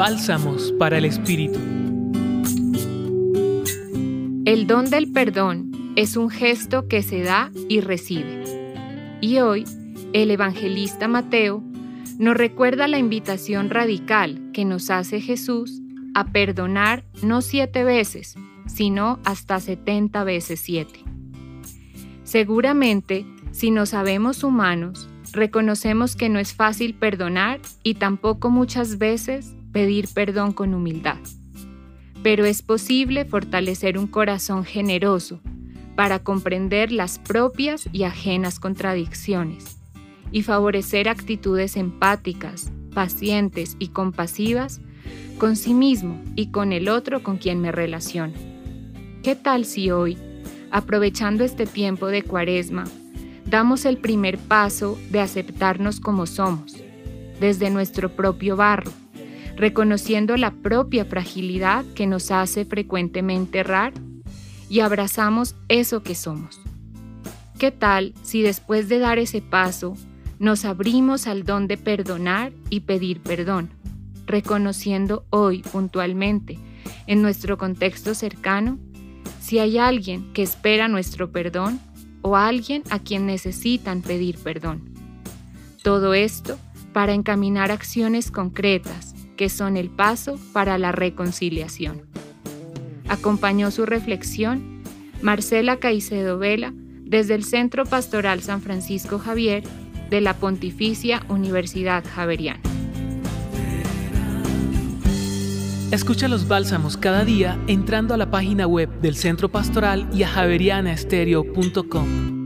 Bálsamos para el Espíritu. El don del perdón es un gesto que se da y recibe. Y hoy, el evangelista Mateo nos recuerda la invitación radical que nos hace Jesús a perdonar no siete veces, sino hasta setenta veces siete. Seguramente, si nos sabemos humanos, reconocemos que no es fácil perdonar y tampoco muchas veces pedir perdón con humildad. Pero es posible fortalecer un corazón generoso para comprender las propias y ajenas contradicciones y favorecer actitudes empáticas, pacientes y compasivas con sí mismo y con el otro con quien me relaciono. ¿Qué tal si hoy, aprovechando este tiempo de cuaresma, damos el primer paso de aceptarnos como somos, desde nuestro propio barro, reconociendo la propia fragilidad que nos hace frecuentemente errar y abrazamos eso que somos. ¿Qué tal si después de dar ese paso nos abrimos al don de perdonar y pedir perdón, reconociendo hoy puntualmente, en nuestro contexto cercano, si hay alguien que espera nuestro perdón o alguien a quien necesitan pedir perdón. Todo esto para encaminar acciones concretas que son el paso para la reconciliación. Acompañó su reflexión Marcela Caicedo Vela desde el Centro Pastoral San Francisco Javier de la Pontificia Universidad Javeriana. Escucha los bálsamos cada día entrando a la página web del Centro Pastoral y a javerianaestereo.com.